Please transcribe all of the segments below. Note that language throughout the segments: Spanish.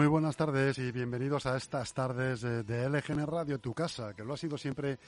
Muy buenas tardes y bienvenidos a estas tardes de LGN Radio, tu casa, que lo ha sido siempre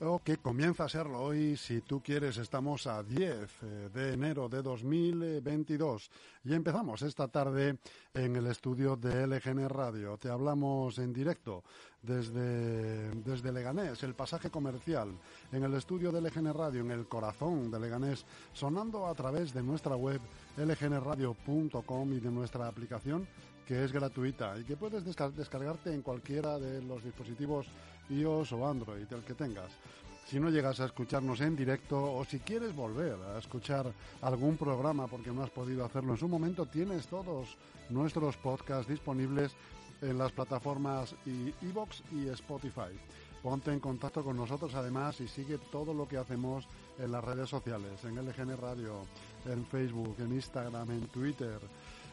o que comienza a serlo hoy, si tú quieres, estamos a 10 eh, de enero de 2022 y empezamos esta tarde en el estudio de LGN Radio. Te hablamos en directo desde, desde Leganés, el pasaje comercial, en el estudio de LGN Radio, en el corazón de Leganés, sonando a través de nuestra web lgnradio.com y de nuestra aplicación que es gratuita y que puedes descargarte en cualquiera de los dispositivos iOS o Android, el que tengas. Si no llegas a escucharnos en directo o si quieres volver a escuchar algún programa porque no has podido hacerlo en su momento, tienes todos nuestros podcasts disponibles en las plataformas iBox y Spotify. Ponte en contacto con nosotros además y sigue todo lo que hacemos en las redes sociales, en LGN Radio, en Facebook, en Instagram, en Twitter.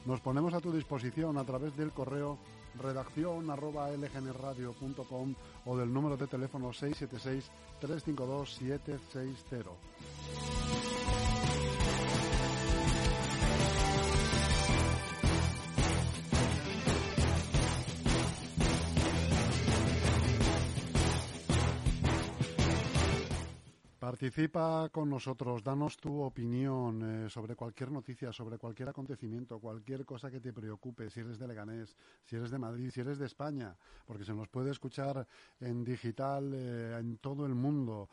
Nos ponemos a tu disposición a través del correo redacción arroba lgnradio.com o del número de teléfono 676 352 760. Participa con nosotros, danos tu opinión eh, sobre cualquier noticia, sobre cualquier acontecimiento, cualquier cosa que te preocupe, si eres de Leganés, si eres de Madrid, si eres de España, porque se nos puede escuchar en digital eh, en todo el mundo.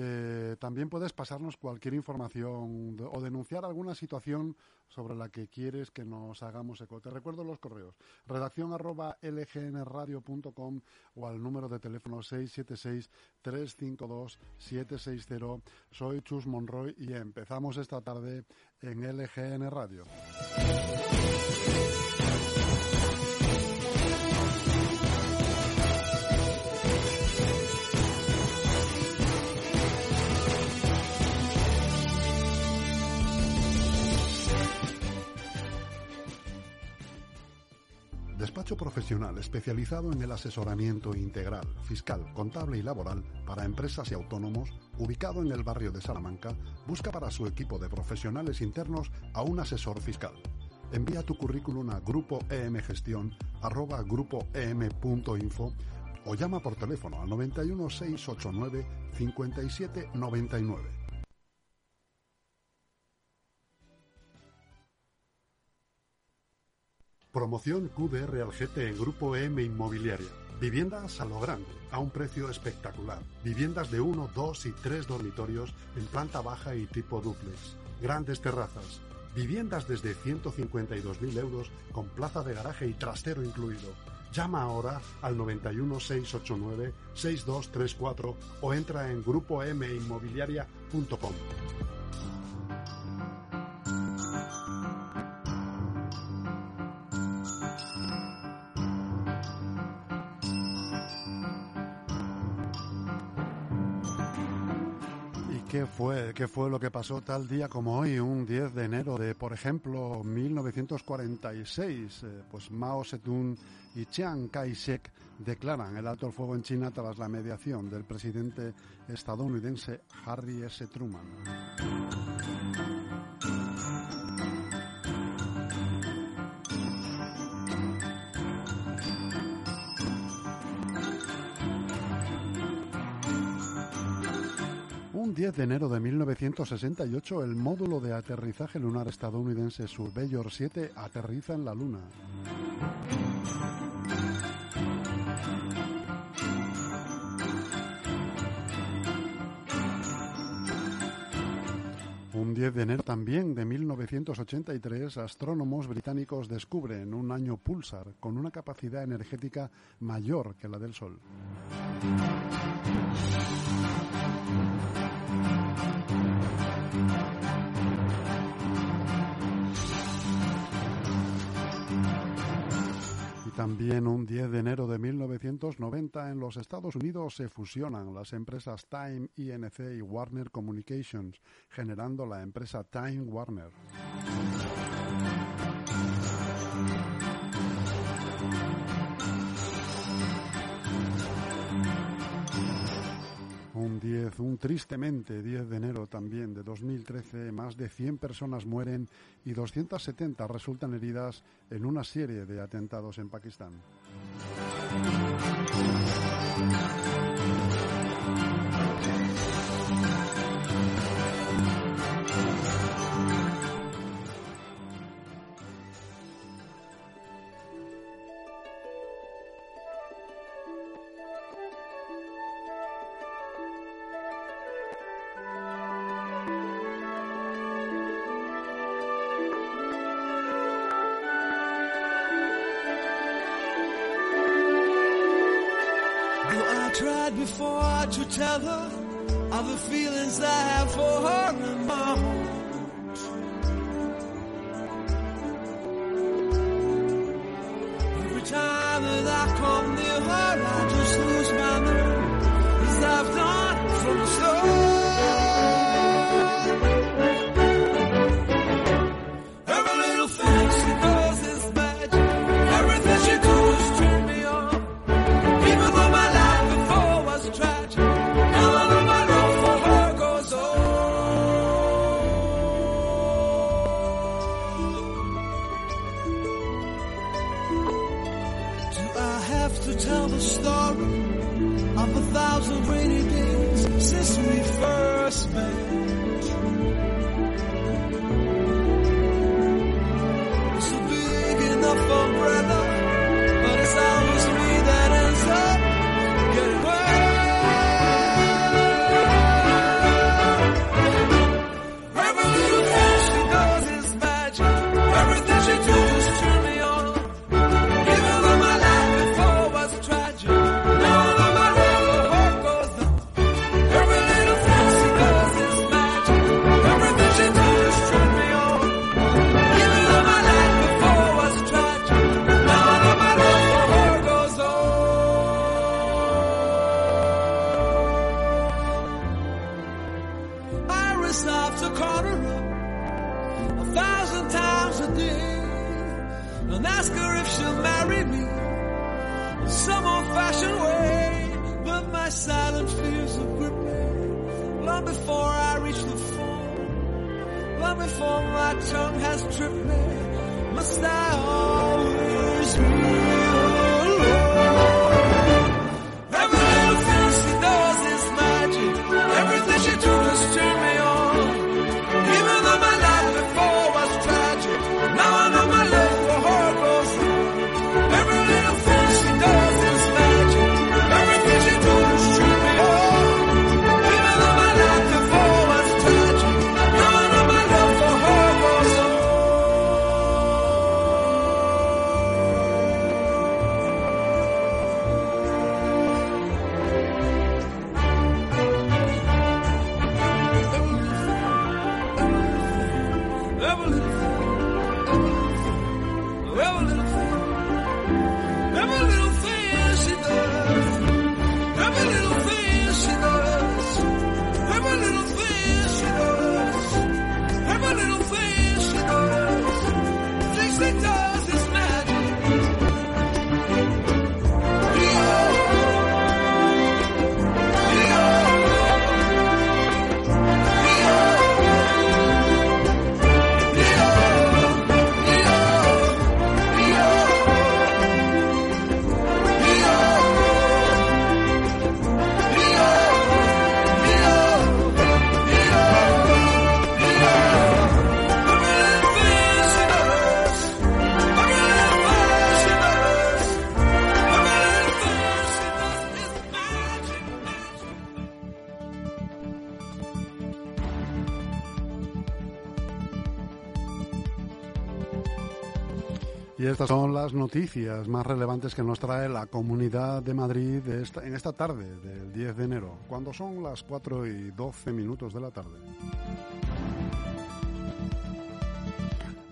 Eh, también puedes pasarnos cualquier información o denunciar alguna situación sobre la que quieres que nos hagamos eco. Te recuerdo los correos. Redacción arroba lgnradio.com o al número de teléfono 676-352-760. Soy Chus Monroy y empezamos esta tarde en LGN Radio. Profesional especializado en el asesoramiento integral, fiscal, contable y laboral para empresas y autónomos, ubicado en el barrio de Salamanca, busca para su equipo de profesionales internos a un asesor fiscal. Envía tu currículum a grupo o llama por teléfono al 91 689 5799. Promoción QBR al en Grupo M Inmobiliaria. Viviendas a lo grande, a un precio espectacular. Viviendas de 1, 2 y 3 dormitorios en planta baja y tipo duplex. Grandes terrazas. Viviendas desde 152.000 euros con plaza de garaje y trastero incluido. Llama ahora al 91 689 6234 o entra en grupominmobiliaria.com. ¿Qué fue lo que pasó tal día como hoy, un 10 de enero de, por ejemplo, 1946? Eh, pues Mao Zedong y Chiang Kai-shek declaran el alto el fuego en China tras la mediación del presidente estadounidense Harry S. Truman. Un 10 de enero de 1968, el módulo de aterrizaje lunar estadounidense Surveyor 7 aterriza en la Luna. Un 10 de enero también de 1983, astrónomos británicos descubren un año pulsar con una capacidad energética mayor que la del Sol. También un 10 de enero de 1990 en los Estados Unidos se fusionan las empresas Time INC y Warner Communications, generando la empresa Time Warner. Un 10, un tristemente, 10 de enero también de 2013, más de 100 personas mueren y 270 resultan heridas en una serie de atentados en Pakistán. Tell her of the feelings I have for her and ask her if she'll marry me in some old-fashioned way. But my silent fears are gripping. me long before I reach the phone, long before my tongue has tripped me. Must I always estas son las noticias más relevantes que nos trae la Comunidad de Madrid en esta tarde del 10 de enero, cuando son las 4 y 12 minutos de la tarde.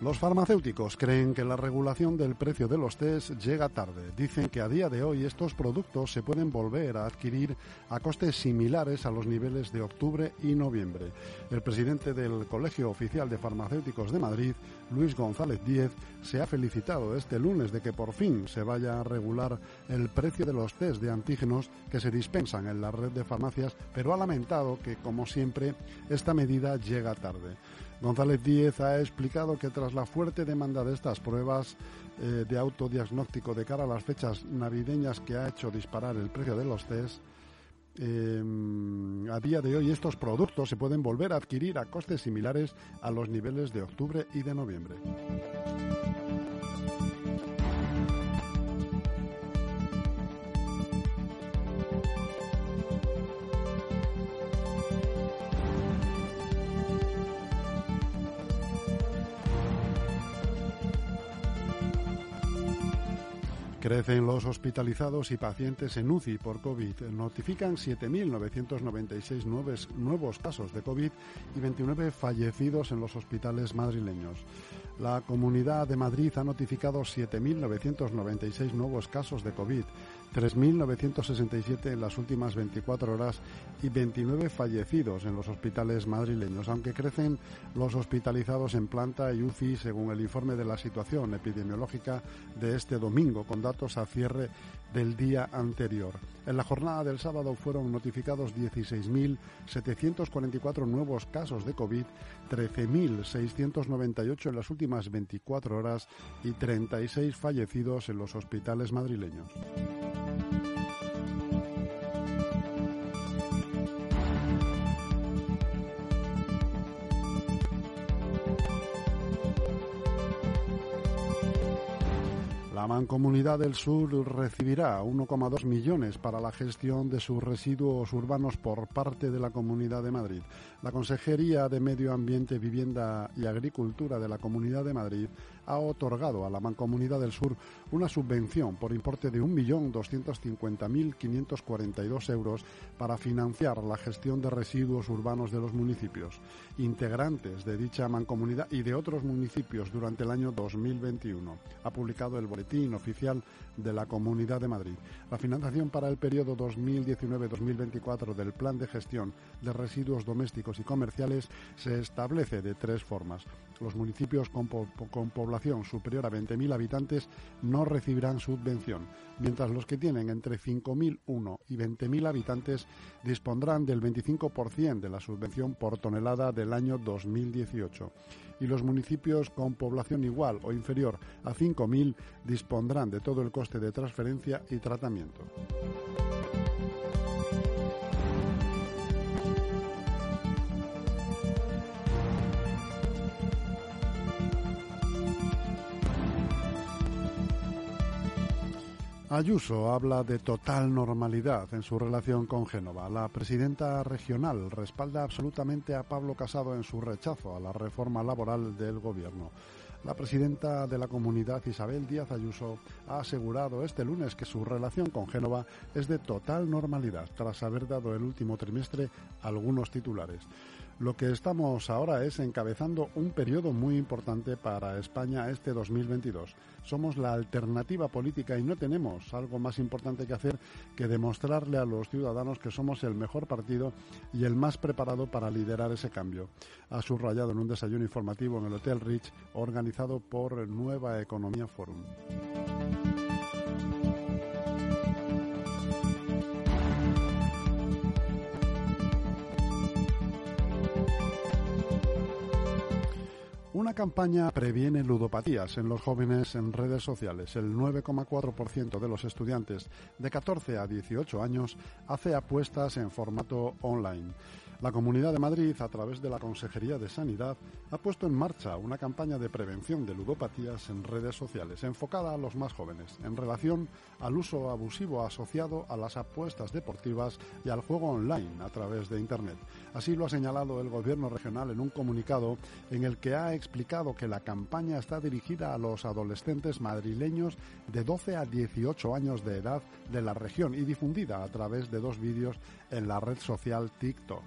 Los farmacéuticos creen que la regulación del precio de los test llega tarde. Dicen que a día de hoy estos productos se pueden volver a adquirir a costes similares a los niveles de octubre y noviembre. El presidente del Colegio Oficial de Farmacéuticos de Madrid, Luis González Díez, se ha felicitado este lunes de que por fin se vaya a regular el precio de los test de antígenos que se dispensan en la red de farmacias, pero ha lamentado que, como siempre, esta medida llega tarde. González Díez ha explicado que tras la fuerte demanda de estas pruebas eh, de autodiagnóstico de cara a las fechas navideñas que ha hecho disparar el precio de los test, em, a día de hoy estos productos se pueden volver a adquirir a costes similares a los niveles de octubre y de noviembre. Crecen los hospitalizados y pacientes en UCI por COVID. Notifican 7.996 nuevos casos de COVID y 29 fallecidos en los hospitales madrileños. La Comunidad de Madrid ha notificado 7.996 nuevos casos de COVID, 3.967 en las últimas 24 horas y 29 fallecidos en los hospitales madrileños, aunque crecen los hospitalizados en planta y UCI según el informe de la situación epidemiológica de este domingo, con datos a cierre del día anterior. En la jornada del sábado fueron notificados 16.744 nuevos casos de COVID, 13.698 en las últimas 24 horas y 36 fallecidos en los hospitales madrileños. La Mancomunidad del Sur recibirá 1,2 millones para la gestión de sus residuos urbanos por parte de la Comunidad de Madrid. La Consejería de Medio Ambiente, Vivienda y Agricultura de la Comunidad de Madrid ha otorgado a la Mancomunidad del Sur una subvención por importe de 1.250.542 euros para financiar la gestión de residuos urbanos de los municipios, integrantes de dicha mancomunidad y de otros municipios durante el año 2021. Ha publicado el boletín oficial de la Comunidad de Madrid. La financiación para el periodo 2019-2024 del Plan de Gestión de Residuos Domésticos y Comerciales se establece de tres formas. Los municipios con, con población superior a 20.000 habitantes no recibirán subvención, mientras los que tienen entre 5.001 y 20.000 habitantes dispondrán del 25% de la subvención por tonelada del año 2018 y los municipios con población igual o inferior a 5.000 dispondrán de todo el coste de transferencia y tratamiento. Ayuso habla de total normalidad en su relación con Génova. La presidenta regional respalda absolutamente a Pablo Casado en su rechazo a la reforma laboral del gobierno. La presidenta de la comunidad, Isabel Díaz Ayuso, ha asegurado este lunes que su relación con Génova es de total normalidad, tras haber dado el último trimestre algunos titulares. Lo que estamos ahora es encabezando un periodo muy importante para España este 2022. Somos la alternativa política y no tenemos algo más importante que hacer que demostrarle a los ciudadanos que somos el mejor partido y el más preparado para liderar ese cambio. Ha subrayado en un desayuno informativo en el Hotel Rich organizado por Nueva Economía Forum. Campaña previene ludopatías en los jóvenes en redes sociales. El 9,4% de los estudiantes de 14 a 18 años hace apuestas en formato online. La Comunidad de Madrid, a través de la Consejería de Sanidad, ha puesto en marcha una campaña de prevención de ludopatías en redes sociales, enfocada a los más jóvenes, en relación al uso abusivo asociado a las apuestas deportivas y al juego online a través de Internet. Así lo ha señalado el Gobierno regional en un comunicado en el que ha explicado que la campaña está dirigida a los adolescentes madrileños de 12 a 18 años de edad de la región y difundida a través de dos vídeos en la red social TikTok.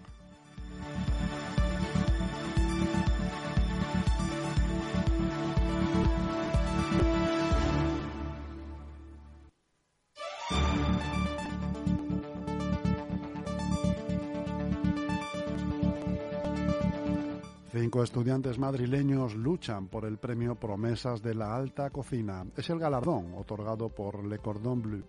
Estudiantes madrileños luchan por el premio Promesas de la Alta Cocina. Es el galardón otorgado por Le Cordon Bleu.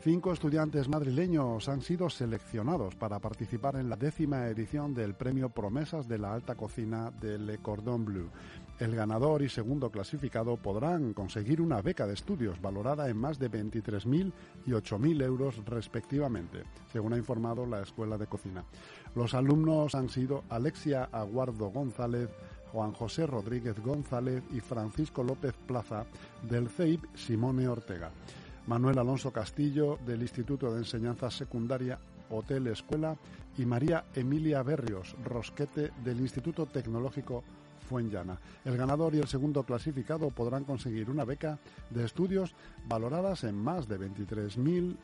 Cinco estudiantes madrileños han sido seleccionados para participar en la décima edición del premio Promesas de la Alta Cocina de Le Cordon Bleu. El ganador y segundo clasificado podrán conseguir una beca de estudios valorada en más de 23.000 y 8.000 euros respectivamente, según ha informado la Escuela de Cocina. Los alumnos han sido Alexia Aguardo González, Juan José Rodríguez González y Francisco López Plaza del CEIP Simone Ortega. Manuel Alonso Castillo del Instituto de Enseñanza Secundaria Hotel Escuela y María Emilia Berrios Rosquete del Instituto Tecnológico Fuenllana. El ganador y el segundo clasificado podrán conseguir una beca de estudios valoradas en más de 23.000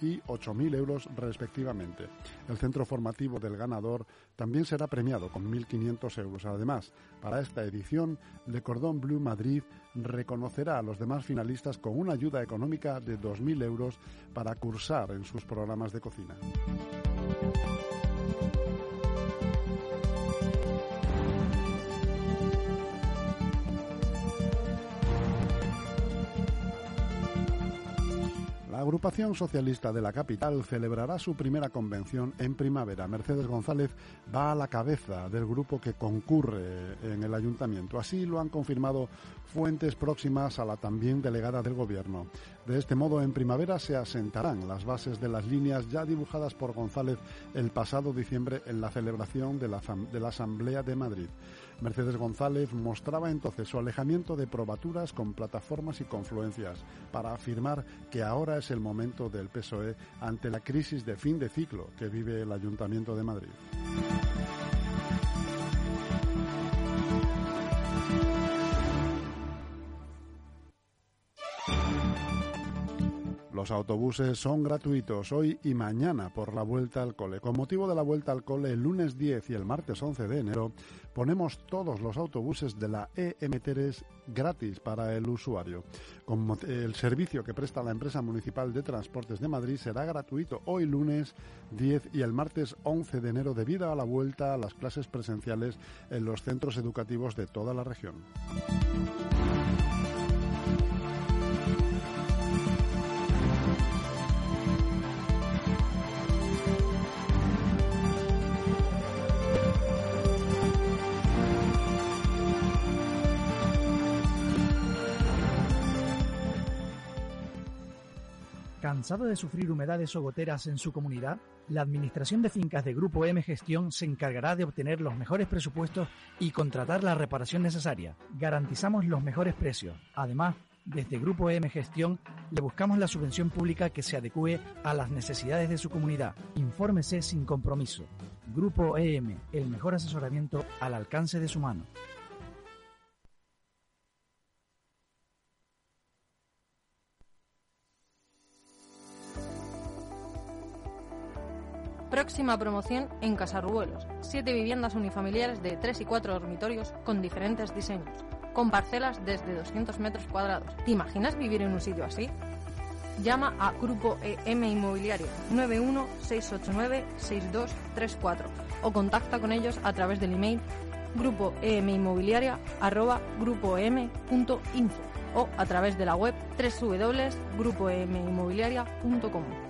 y 8.000 euros respectivamente. El centro formativo del ganador también será premiado con 1.500 euros. Además, para esta edición, Le Cordon Bleu Madrid reconocerá a los demás finalistas con una ayuda económica de 2.000 euros para cursar en sus programas de cocina. La agrupación socialista de la capital celebrará su primera convención en primavera. Mercedes González va a la cabeza del grupo que concurre en el ayuntamiento. Así lo han confirmado fuentes próximas a la también delegada del gobierno. De este modo, en primavera se asentarán las bases de las líneas ya dibujadas por González el pasado diciembre en la celebración de la, Asamblea de Madrid. Mercedes González mostraba entonces su alejamiento de probaturas con plataformas y confluencias para afirmar que ahora es el momento del PSOE ante la crisis de fin de ciclo que vive el Ayuntamiento de Madrid. Los autobuses son gratuitos hoy y mañana por la vuelta al cole. Con motivo de la vuelta al cole, el lunes 10 y el martes 11 de enero, ponemos todos los autobuses de la EM3 gratis para el usuario. el servicio que presta la empresa municipal de transportes de Madrid será gratuito hoy lunes 10 y el martes 11 de enero debido a la vuelta a las clases presenciales en los centros educativos de toda la región. ¿Cansado de sufrir humedades o goteras en su comunidad? La Administración de Fincas de Grupo M Gestión se encargará de obtener los mejores presupuestos y contratar la reparación necesaria. Garantizamos los mejores precios. Además, desde Grupo M Gestión le buscamos la subvención pública que se adecue a las necesidades de su comunidad. Infórmese sin compromiso. Grupo EM, el mejor asesoramiento al alcance de su mano. Próxima promoción en Casarruelos. Siete viviendas unifamiliares de tres y cuatro dormitorios con diferentes diseños, con parcelas desde 200 metros cuadrados. ¿Te imaginas vivir en un sitio así? Llama a Grupo EM Inmobiliario 916896234 o contacta con ellos a través del email grupo grupoem.info o a través de la web www.grupoeminmobiliaria.com.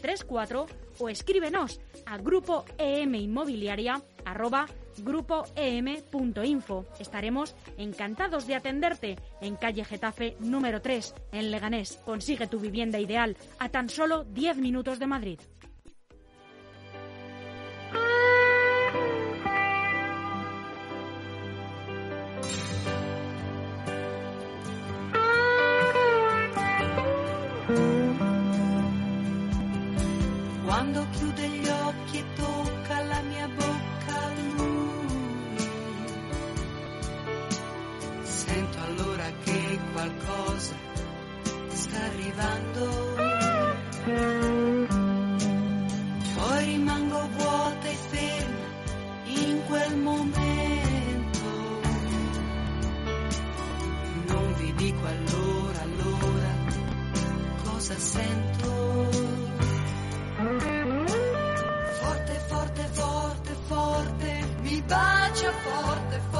6234 o escríbenos a grupo inmobiliaria arroba grupoem.info. Estaremos encantados de atenderte en calle Getafe número 3 en Leganés. Consigue tu vivienda ideal a tan solo 10 minutos de Madrid. abbraccia forte, forte.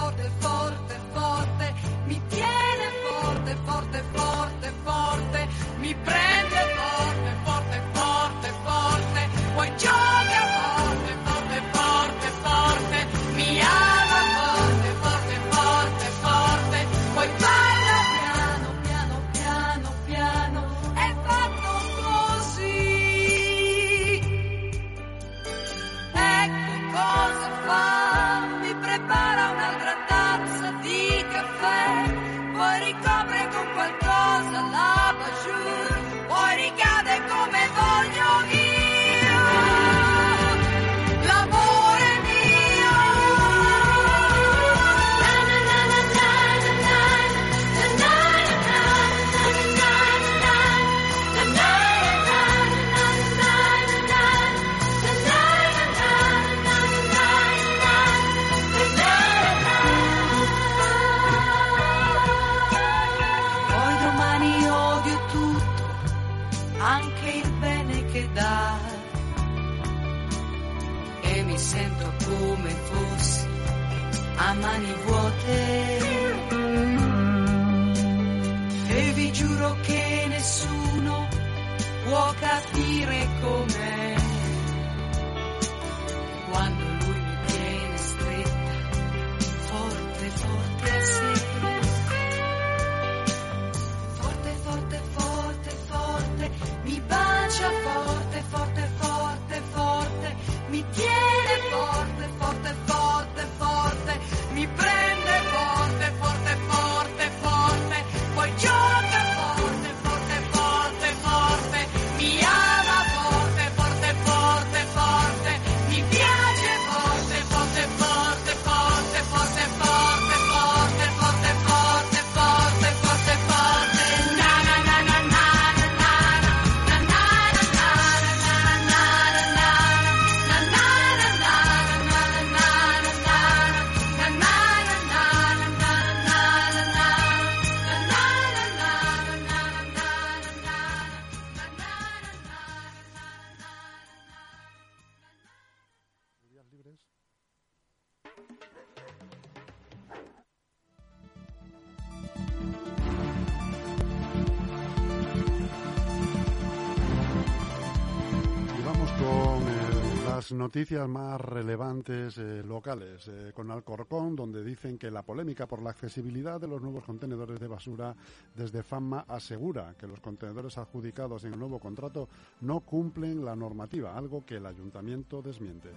Noticias más relevantes eh, locales eh, con Alcorcón, donde dicen que la polémica por la accesibilidad de los nuevos contenedores de basura desde FAMA asegura que los contenedores adjudicados en el nuevo contrato no cumplen la normativa, algo que el ayuntamiento desmiente.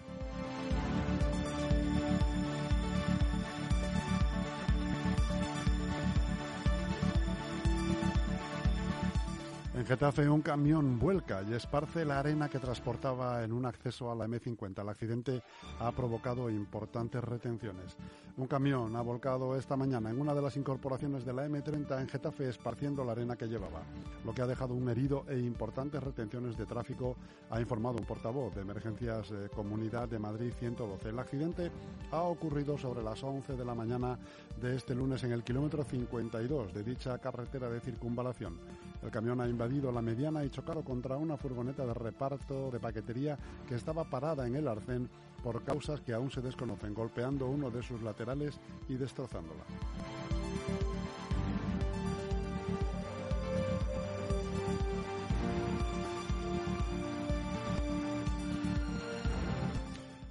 En Getafe un camión vuelca y esparce la arena que transportaba en un acceso a la M50. El accidente ha provocado importantes retenciones. Un camión ha volcado esta mañana en una de las incorporaciones de la M30 en Getafe esparciendo la arena que llevaba, lo que ha dejado un herido e importantes retenciones de tráfico, ha informado un portavoz de Emergencias eh, Comunidad de Madrid 112. El accidente ha ocurrido sobre las 11 de la mañana de este lunes en el kilómetro 52 de dicha carretera de circunvalación. El camión ha invadido la mediana y chocado contra una furgoneta de reparto de paquetería que estaba parada en el arcén por causas que aún se desconocen, golpeando uno de sus laterales y destrozándola.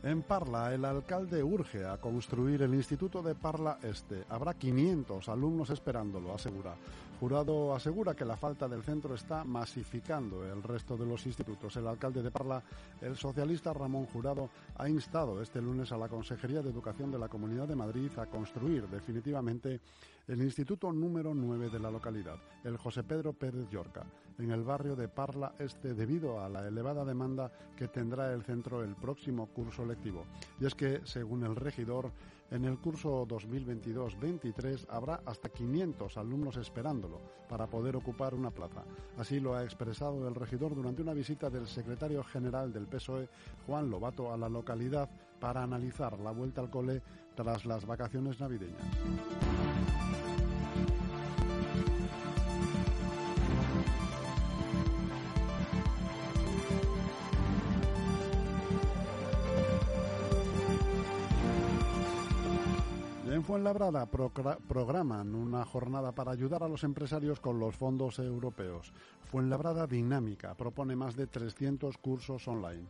En Parla, el alcalde urge a construir el Instituto de Parla Este. Habrá 500 alumnos esperándolo, asegura. Jurado asegura que la falta del centro está masificando el resto de los institutos. El alcalde de Parla, el socialista Ramón Jurado, ha instado este lunes a la Consejería de Educación de la Comunidad de Madrid a construir definitivamente el instituto número 9 de la localidad, el José Pedro Pérez Llorca, en el barrio de Parla Este, debido a la elevada demanda que tendrá el centro el próximo curso lectivo. Y es que, según el regidor, en el curso 2022-23 habrá hasta 500 alumnos esperándolo para poder ocupar una plaza. Así lo ha expresado el regidor durante una visita del secretario general del PSOE, Juan Lobato, a la localidad para analizar la vuelta al cole tras las vacaciones navideñas. En Fuenlabrada programan una jornada para ayudar a los empresarios con los fondos europeos. Fuenlabrada Dinámica propone más de 300 cursos online.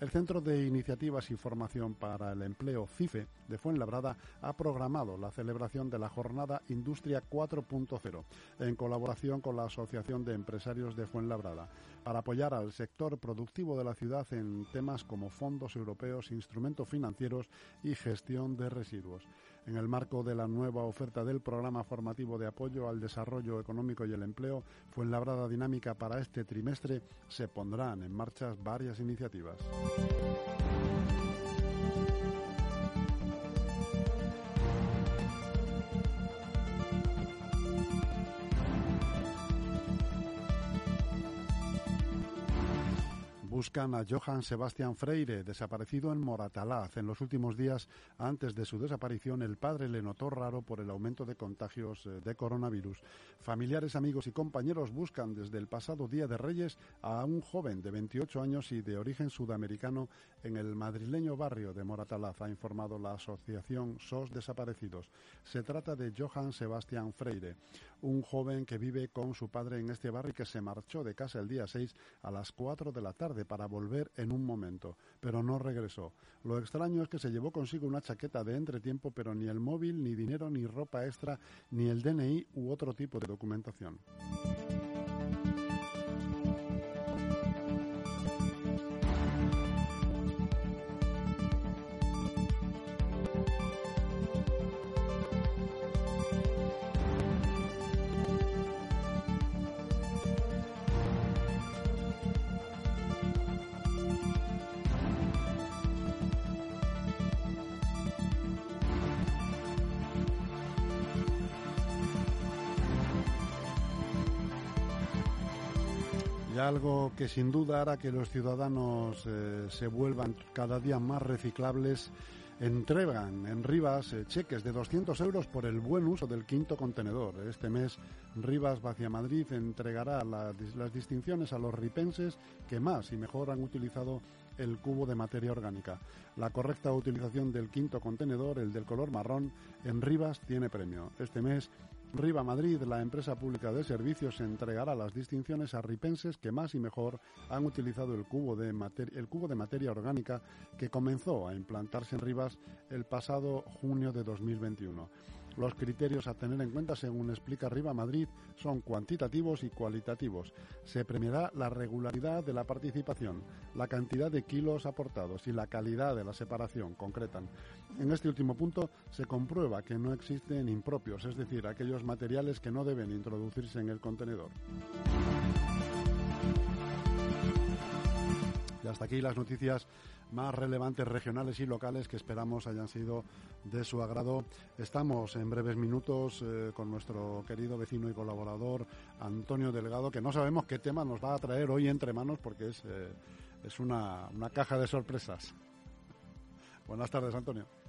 El Centro de Iniciativas y Formación para el Empleo, CIFE, de Fuenlabrada, ha programado la celebración de la jornada Industria 4.0 en colaboración con la Asociación de Empresarios de Fuenlabrada para apoyar al sector productivo de la ciudad en temas como fondos europeos, instrumentos financieros y gestión de residuos en el marco de la nueva oferta del programa formativo de apoyo al desarrollo económico y el empleo, fue en labrada dinámica para este trimestre, se pondrán en marcha varias iniciativas. Buscan a Johann Sebastian Freire, desaparecido en Moratalaz. En los últimos días, antes de su desaparición, el padre le notó raro por el aumento de contagios eh, de coronavirus. Familiares, amigos y compañeros buscan desde el pasado Día de Reyes a un joven de 28 años y de origen sudamericano en el madrileño barrio de Moratalaz, ha informado la asociación SOS Desaparecidos. Se trata de Johann Sebastian Freire, un joven que vive con su padre en este barrio y que se marchó de casa el día 6 a las 4 de la tarde para volver en un momento, pero no regresó. Lo extraño es que se llevó consigo una chaqueta de entretiempo, pero ni el móvil, ni dinero, ni ropa extra, ni el DNI u otro tipo de documentación. Algo que sin duda hará que los ciudadanos eh, se vuelvan cada día más reciclables, entregan en Rivas eh, cheques de 200 euros por el buen uso del quinto contenedor. Este mes Rivas Vacia Madrid entregará las distinciones a los ripenses que más y mejor han utilizado el cubo de materia orgánica. La correcta utilización del quinto contenedor, el del color marrón, en Rivas tiene premio. Este mes Riva Madrid, la empresa pública de servicios, entregará las distinciones a ripenses que más y mejor han utilizado el cubo de, el cubo de materia orgánica que comenzó a implantarse en Rivas el pasado junio de 2021. Los criterios a tener en cuenta, según explica Riva Madrid, son cuantitativos y cualitativos. Se premiará la regularidad de la participación, la cantidad de kilos aportados y la calidad de la separación, concretan. En este último punto se comprueba que no existen impropios, es decir, aquellos materiales que no deben introducirse en el contenedor. Hasta aquí las noticias más relevantes regionales y locales que esperamos hayan sido de su agrado. Estamos en breves minutos eh, con nuestro querido vecino y colaborador Antonio Delgado, que no sabemos qué tema nos va a traer hoy entre manos porque es, eh, es una, una caja de sorpresas. Buenas tardes, Antonio.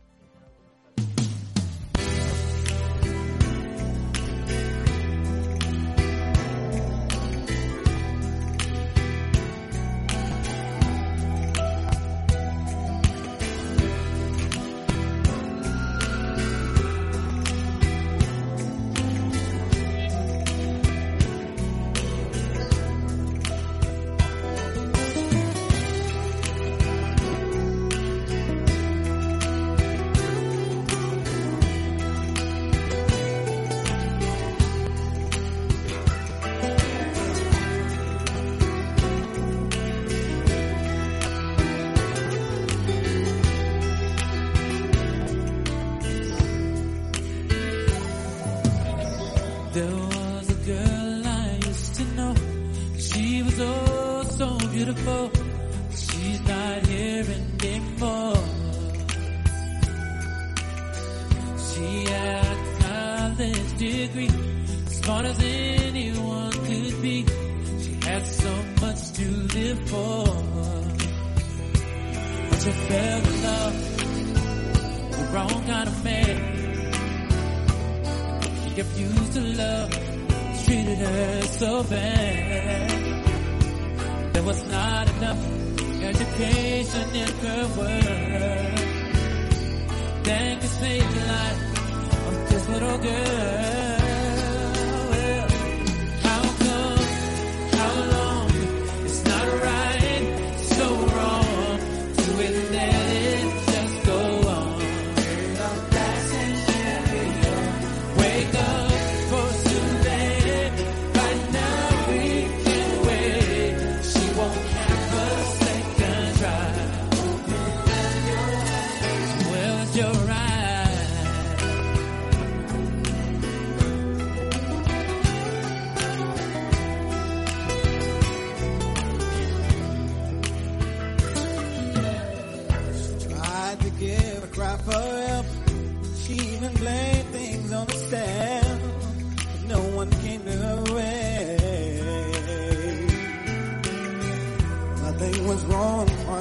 Thank you, saved life of this little girl.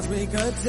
Cause we could say